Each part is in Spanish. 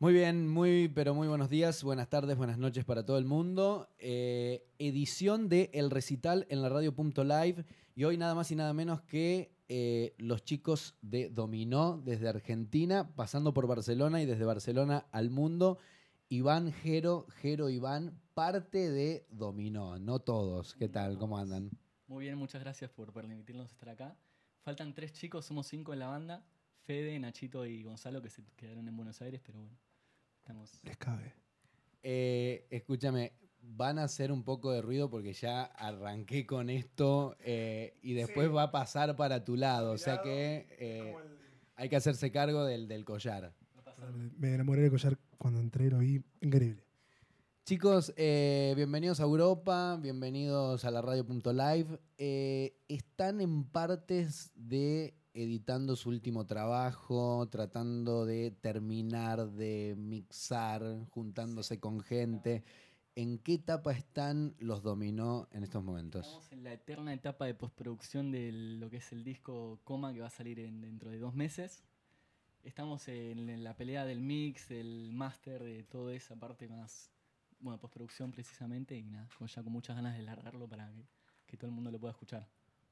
Muy bien, muy, pero muy buenos días, buenas tardes, buenas noches para todo el mundo. Eh, edición de El Recital en la radio.live y hoy nada más y nada menos que eh, los chicos de Dominó desde Argentina, pasando por Barcelona y desde Barcelona al mundo. Iván, Jero, Jero, Iván, parte de Dominó, no todos. ¿Qué tal? ¿Cómo andan? Muy bien, muchas gracias por permitirnos estar acá. Faltan tres chicos, somos cinco en la banda. Fede, Nachito y Gonzalo que se quedaron en Buenos Aires, pero bueno, estamos... Les cabe. Eh, escúchame, van a hacer un poco de ruido porque ya arranqué con esto eh, y después va a pasar para tu lado. O sea que eh, hay que hacerse cargo del, del collar. Me enamoré del collar cuando entré, lo vi increíble. Chicos, eh, bienvenidos a Europa, bienvenidos a la radio.live. Eh, están en partes de editando su último trabajo, tratando de terminar de mixar, juntándose con gente. ¿En qué etapa están los dominó en estos momentos? Estamos en la eterna etapa de postproducción de lo que es el disco Coma que va a salir en- dentro de dos meses. Estamos en, la pelea del mix, del máster, de toda esa parte más, bueno, postproducción precisamente y nada, con- ya con muchas ganas de largarlo para que todo el mundo lo pueda escuchar.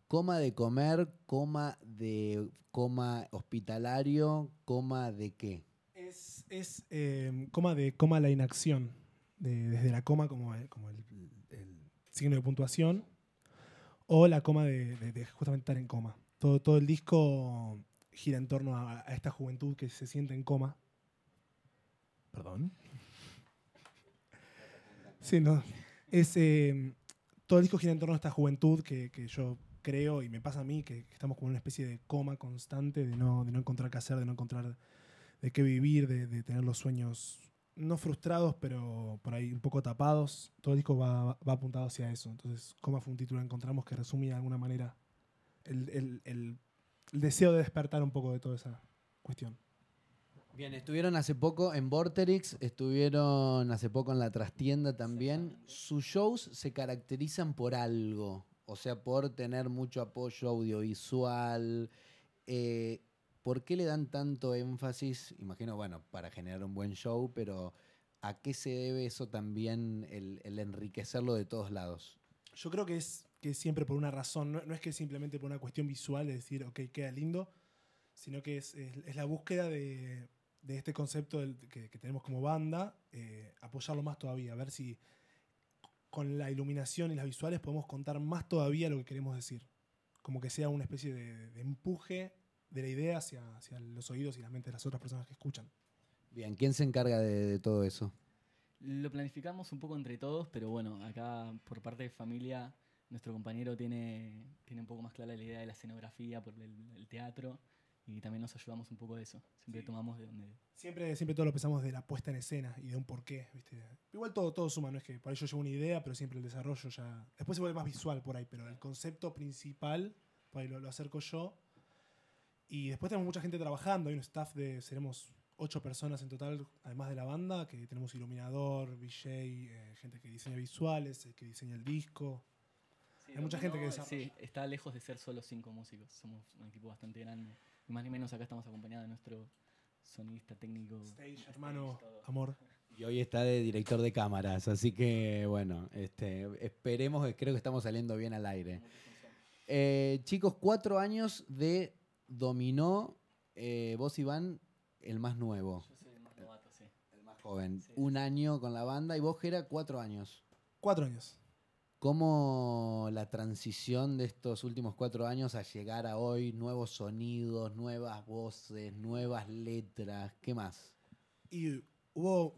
Coma de comer, coma de coma hospitalario, coma de qué. Es, es eh, coma de coma la inacción. de- desde la coma como, el, como el- el signo de puntuación. O la coma de, de- de justamente estar en coma. Todo, todo el disco gira en torno a, a esta juventud que se siente en coma. Perdón. Sí, no. Es, eh, todo el disco gira en torno a esta juventud que, que yo creo y me pasa a mí, que, que estamos como en una especie de coma constante, de no, de no encontrar qué hacer, de no encontrar de qué vivir, de, de tener los sueños no frustrados, pero por ahí un poco tapados. Todo el disco va, va apuntado hacia eso. Entonces, Coma fue un título que encontramos que resumía de alguna manera el, el- el- el deseo de despertar un poco de toda esa cuestión. Bien, estuvieron hace poco en Vorterix, estuvieron hace poco en la trastienda también. Sus shows se caracterizan por algo, o sea, por tener mucho apoyo audiovisual. Eh, ¿Por qué le dan tanto énfasis? Imagino, bueno, para generar un buen show, pero ¿a qué se debe eso también, el, enriquecerlo de todos lados? Yo creo que es, que siempre por una razón, no, es que simplemente por una cuestión visual de decir, ok, queda lindo, sino que es, la búsqueda de, este concepto que tenemos como banda, eh, apoyarlo más todavía, a ver si con la iluminación y las visuales podemos contar más todavía lo que queremos decir. Como que sea una especie de, de empuje de la idea hacia, hacia los oídos y las mentes de las otras personas que escuchan. Bien, ¿quién se encarga de, de todo eso? Lo planificamos un poco entre todos, pero bueno, acá por parte de familia, nuestro compañero tiene, tiene un poco más clara la idea de la escenografía, por el, el teatro, y también nos ayudamos un poco de eso. Siempre tomamos de donde... Siempre, siempre todo lo pensamos de la puesta en escena y de un porqué, ¿viste? Igual todo, todo suma, no es que por ahí yo llevo una idea, pero siempre el desarrollo ya. Después se vuelve más visual por ahí, pero el concepto principal, por ahí lo, lo acerco yo. Y después tenemos mucha gente trabajando, hay un staff de. seremos ocho personas en total, además de la banda, que tenemos iluminador, VJ, eh, gente que diseña visuales, eh, que diseña el disco. Hay mucha gente que desarrolla. Sí, está lejos de ser solo cinco músicos. Somos un equipo bastante grande. Y más ni menos acá estamos acompañados de nuestro sonista técnico. Stage, hermano, todo. amor. Y hoy está de director de cámaras, así que bueno, este, esperemos, que creo que estamos saliendo bien al aire. Eh, chicos, cuatro años de Dominó, eh, vos Iván, el más nuevo, Yo soy el más novato, sí. el más joven. Sí, Un año con la banda y vos Gera, cuatro años. Cuatro años. ¿Cómo la transición de estos últimos cuatro años a llegar a hoy, nuevos sonidos, nuevas voces, nuevas letras, qué más? Y hubo.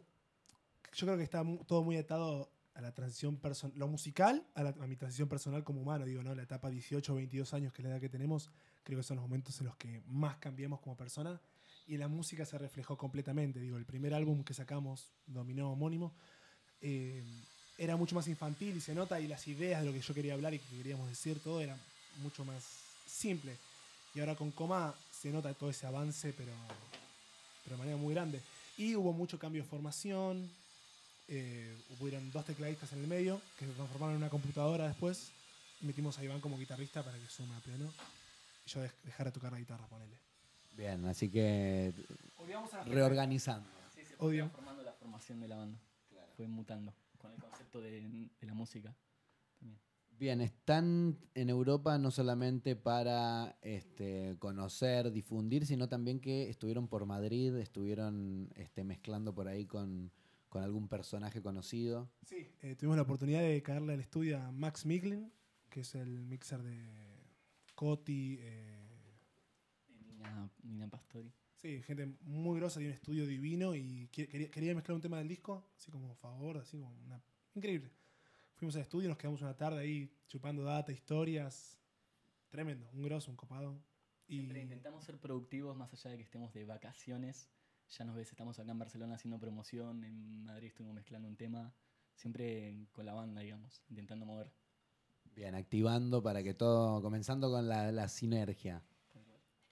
Yo creo que está todo muy atado a la transición personal. Lo musical, a, mi transición personal como humano, digo, ¿no? La etapa 18 o 22 años, que es la edad que tenemos, creo que son los momentos en los que más cambiamos como persona. Y la música se reflejó completamente. Digo, el primer álbum que sacamos, Dominó Homónimo, eh, era mucho más infantil y se nota, y las ideas de lo que yo quería hablar y que queríamos decir, todo era mucho más simple. Y ahora con Coma se nota todo ese avance, pero, pero de manera muy grande. Y hubo mucho cambio de formación, eh, hubieron dos tecladistas en el medio, que se transformaron en una computadora después, metimos a Iván como guitarrista para que sume a pleno, y yo dej- dejara de tocar la guitarra, ponele. Bien, así que reorganizando. Sí, se odio. formando la formación de la banda. Fue mutando con el concepto de, de la música. también. Bien, están en Europa no solamente para este, conocer, difundir, sino también que estuvieron por Madrid, estuvieron este, mezclando por ahí con, con algún personaje conocido. Sí, eh, tuvimos la oportunidad de caerle al estudio a Max Miglin, que es el mixer de Coti. eh, Nina, Nina Pastori. Sí, gente muy grosa, tiene un estudio divino y quería, quería mezclar un tema del disco, así como favor, así como una... Increíble. Fuimos al estudio, nos quedamos una tarde ahí chupando data, historias. Tremendo, un grosso, un copado. Y Siempre intentamos ser productivos más allá de que estemos de vacaciones. Ya nos ves, estamos acá en Barcelona haciendo promoción, en Madrid estuvimos mezclando un tema, siempre con la banda, digamos, intentando mover. Bien, activando para que todo, comenzando con la, la sinergia.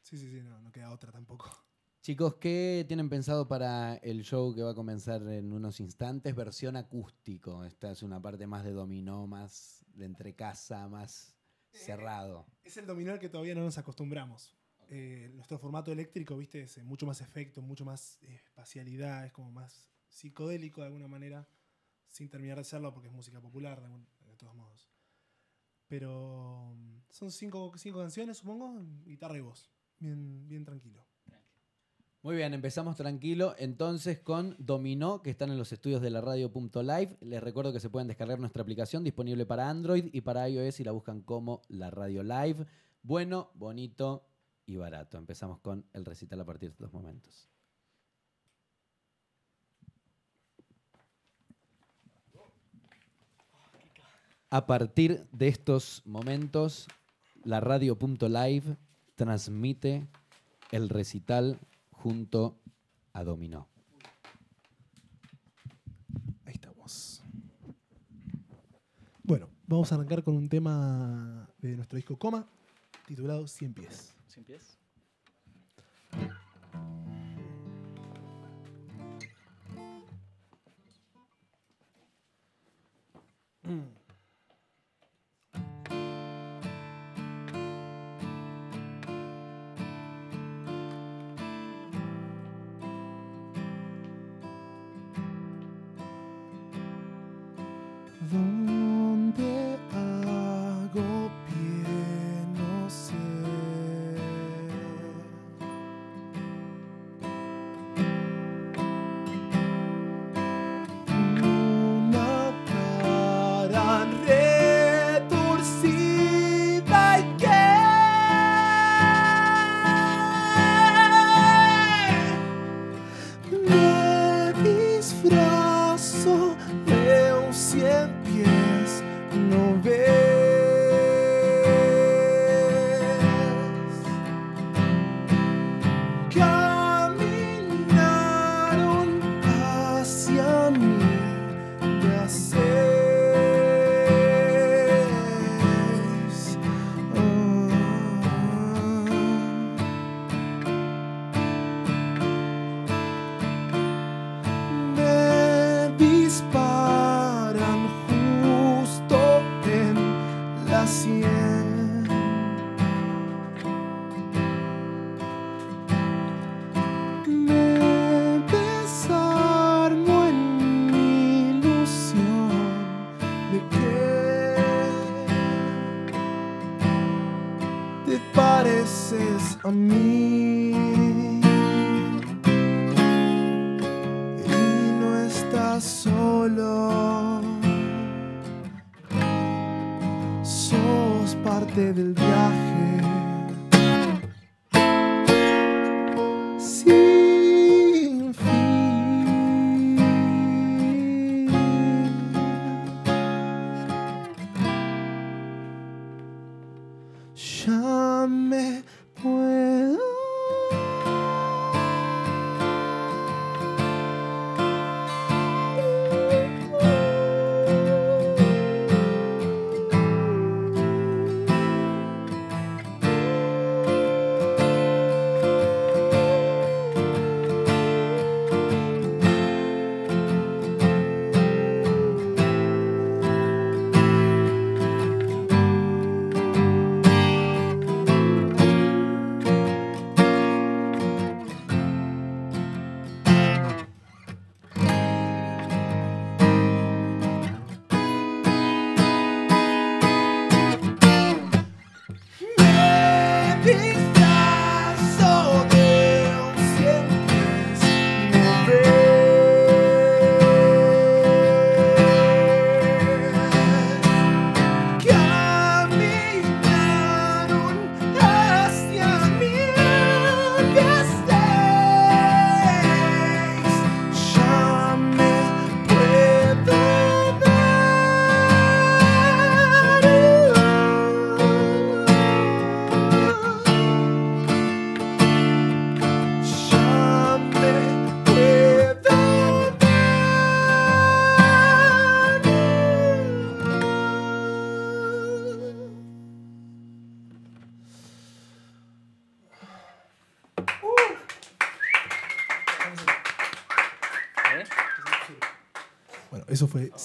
sí, sí, sí, no, no queda otra tampoco. Chicos, ¿qué tienen pensado para el show que va a comenzar en unos instantes? Versión acústico. Esta es una parte más de dominó, más de entrecasa, más cerrado. Es el dominó al que todavía no nos acostumbramos. Eh, nuestro formato eléctrico, viste, es eh, mucho más efecto, mucho más eh, espacialidad, es como más psicodélico de alguna manera, sin terminar de serlo porque es música popular, de, de todos modos. Pero mm, son cinco, cinco canciones, supongo, guitarra y voz. Bien, bien tranquilo. Muy bien, empezamos tranquilo. Entonces con Dominó, que están en los estudios de la radio.live. Les recuerdo que se pueden descargar nuestra aplicación disponible para Android y para iOS y la buscan como la radio live. Bueno, bonito y barato. Empezamos con el recital a partir de estos momentos. A partir de estos momentos, la radio.live transmite el recital junto a Dominó. Ahí estamos. Bueno, vamos a arrancar con un tema de nuestro disco Coma, titulado 100 pies. ¿Sin pies? ¿Dónde pareces a mí. y no estás solo. Sos parte del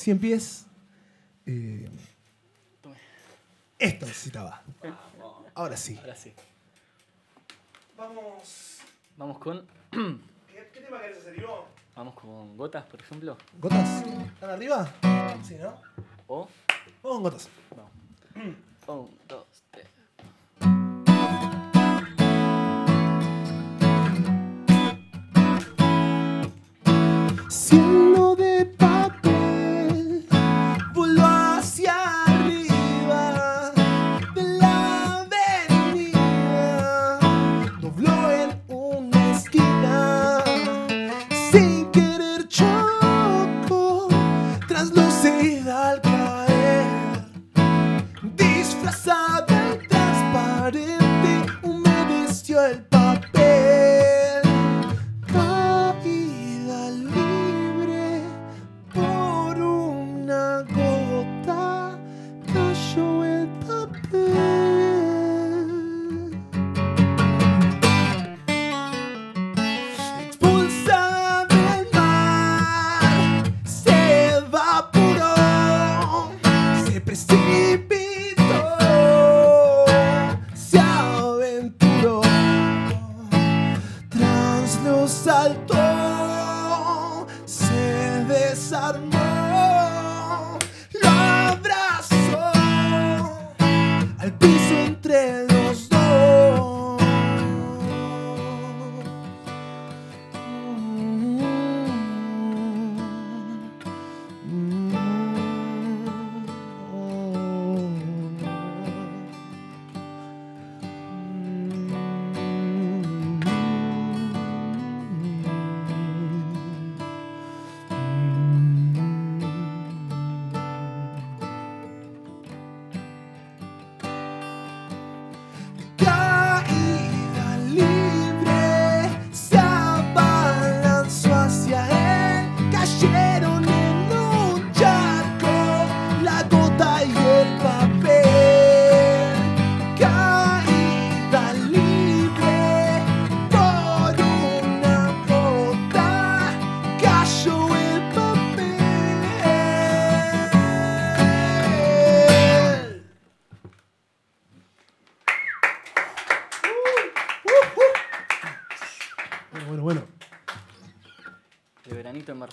100 pies. Eh, Tome. esto necesitaba. Ahora sí. Ahora sí. Vamos. Vamos con. ¿Qué, qué tema querés hacer, Ivo? Vamos con gotas, por ejemplo. ¿Gotas? ¿Están arriba? Sí, ¿no? O. Vamos con gotas. Vamos. Un, dos,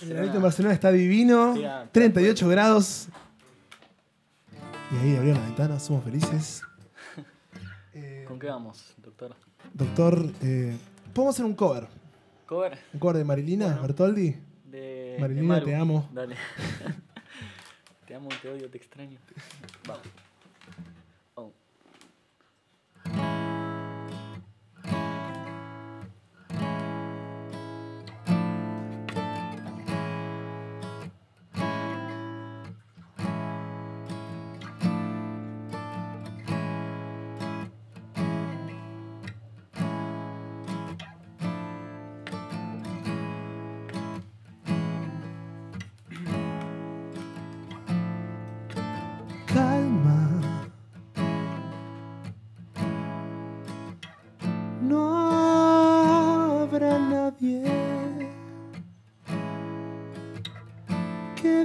El Barcelona. veranito en Barcelona está divino. Sí, ah, 38 grados. Y ahí abrió la ventana, somos felices. Eh, ¿Con qué vamos, doctor? doctor, eh, podemos hacer un cover. Cover Un cover de Marilina Bueno. Bertoldi. de. Marilina, de te amo. Dale. te amo, te odio, te extraño. Vamos.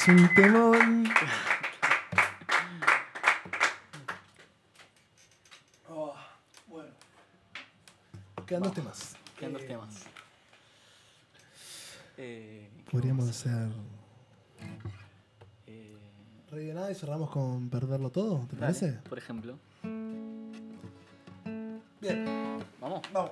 Es un temón. Oh, bueno. Quedan dos temas. Quedan dos Eh, temas. Eh, ¿qué Podríamos hacer. Eh, Rey de nada y cerramos con perderlo todo, ¿te dale, parece? Por ejemplo. Bien, Vamos. vamos.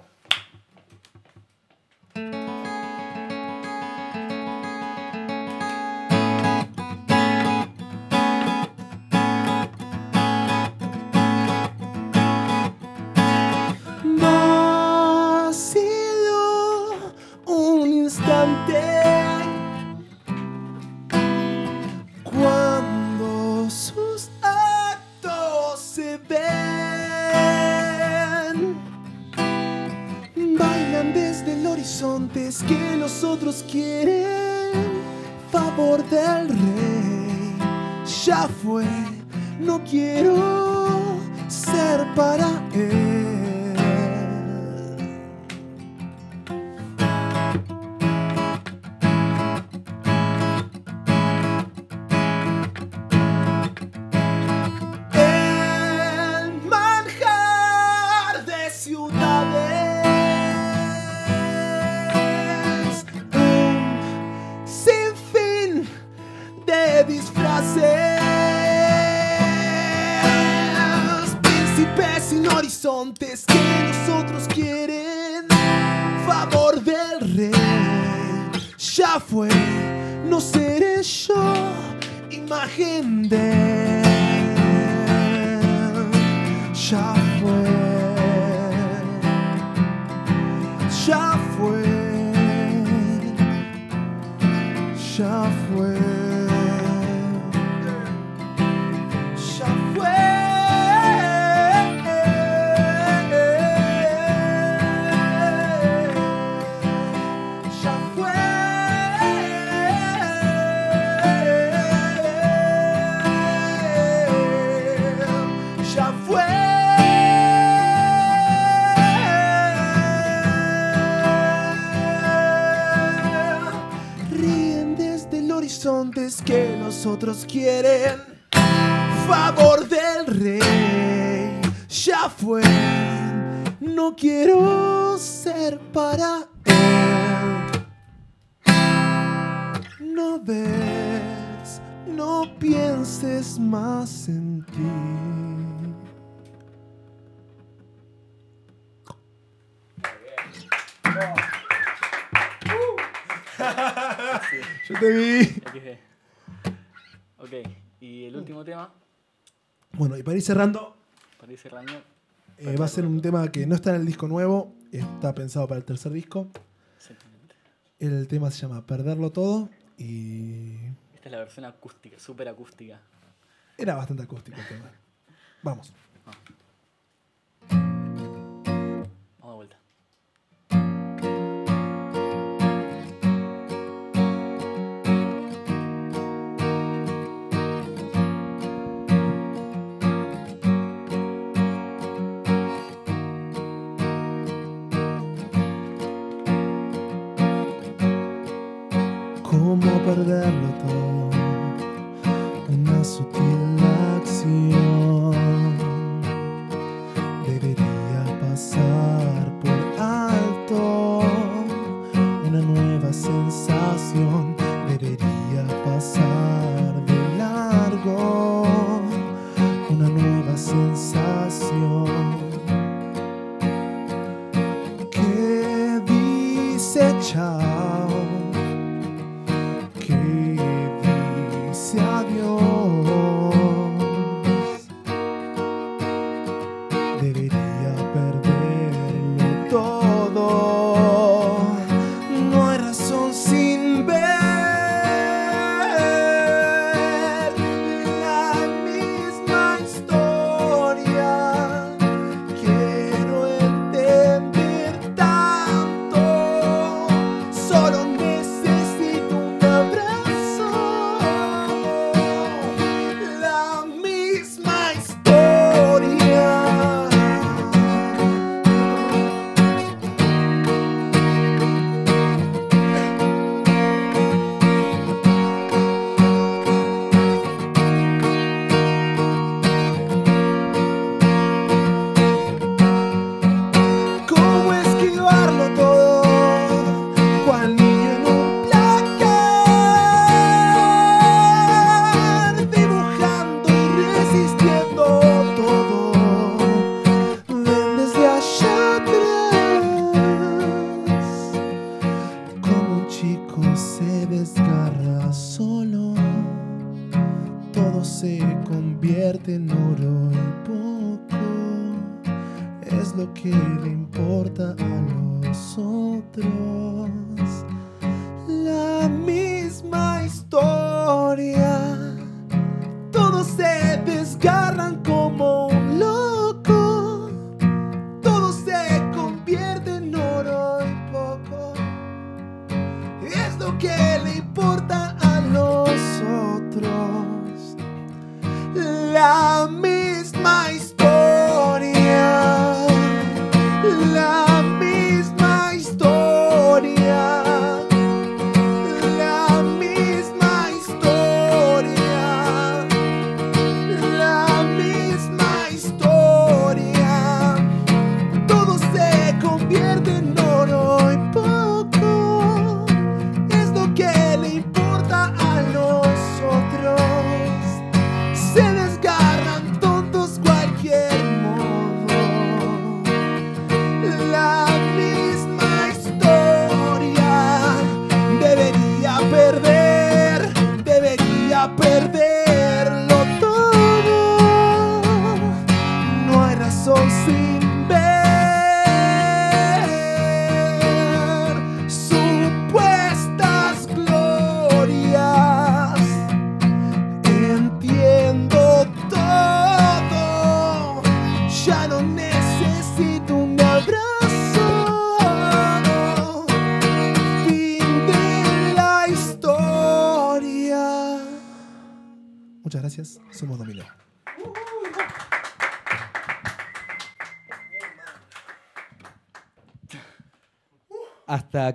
Horizonte es que los otros quieren favor del rey. Ya fue, no quiero ser para él. Disfraces, príncipes sin horizontes que nosotros quieren favor del rey. Ya fue, no seré yo, imagen de. Ya fue, ya fue, ya fue, es que los otros quieren favor del rey. Ya fue, no quiero ser para él. No ves, no pienses más en ti. Yo te vi. Ok, y el último tema, Bueno, y para ir cerrando, para ir cerrando. eh, va a ser un tema que no está en el disco nuevo, está pensado para el tercer disco. Exactamente. El tema se llama Perderlo Todo y Esta es la versión acústica, súper acústica. era bastante acústico el tema. Vamos. Vamos de vuelta. ¿Cómo perderlo todo?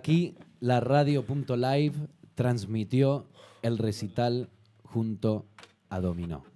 Aquí la radio.live transmitió el recital junto a Dominó.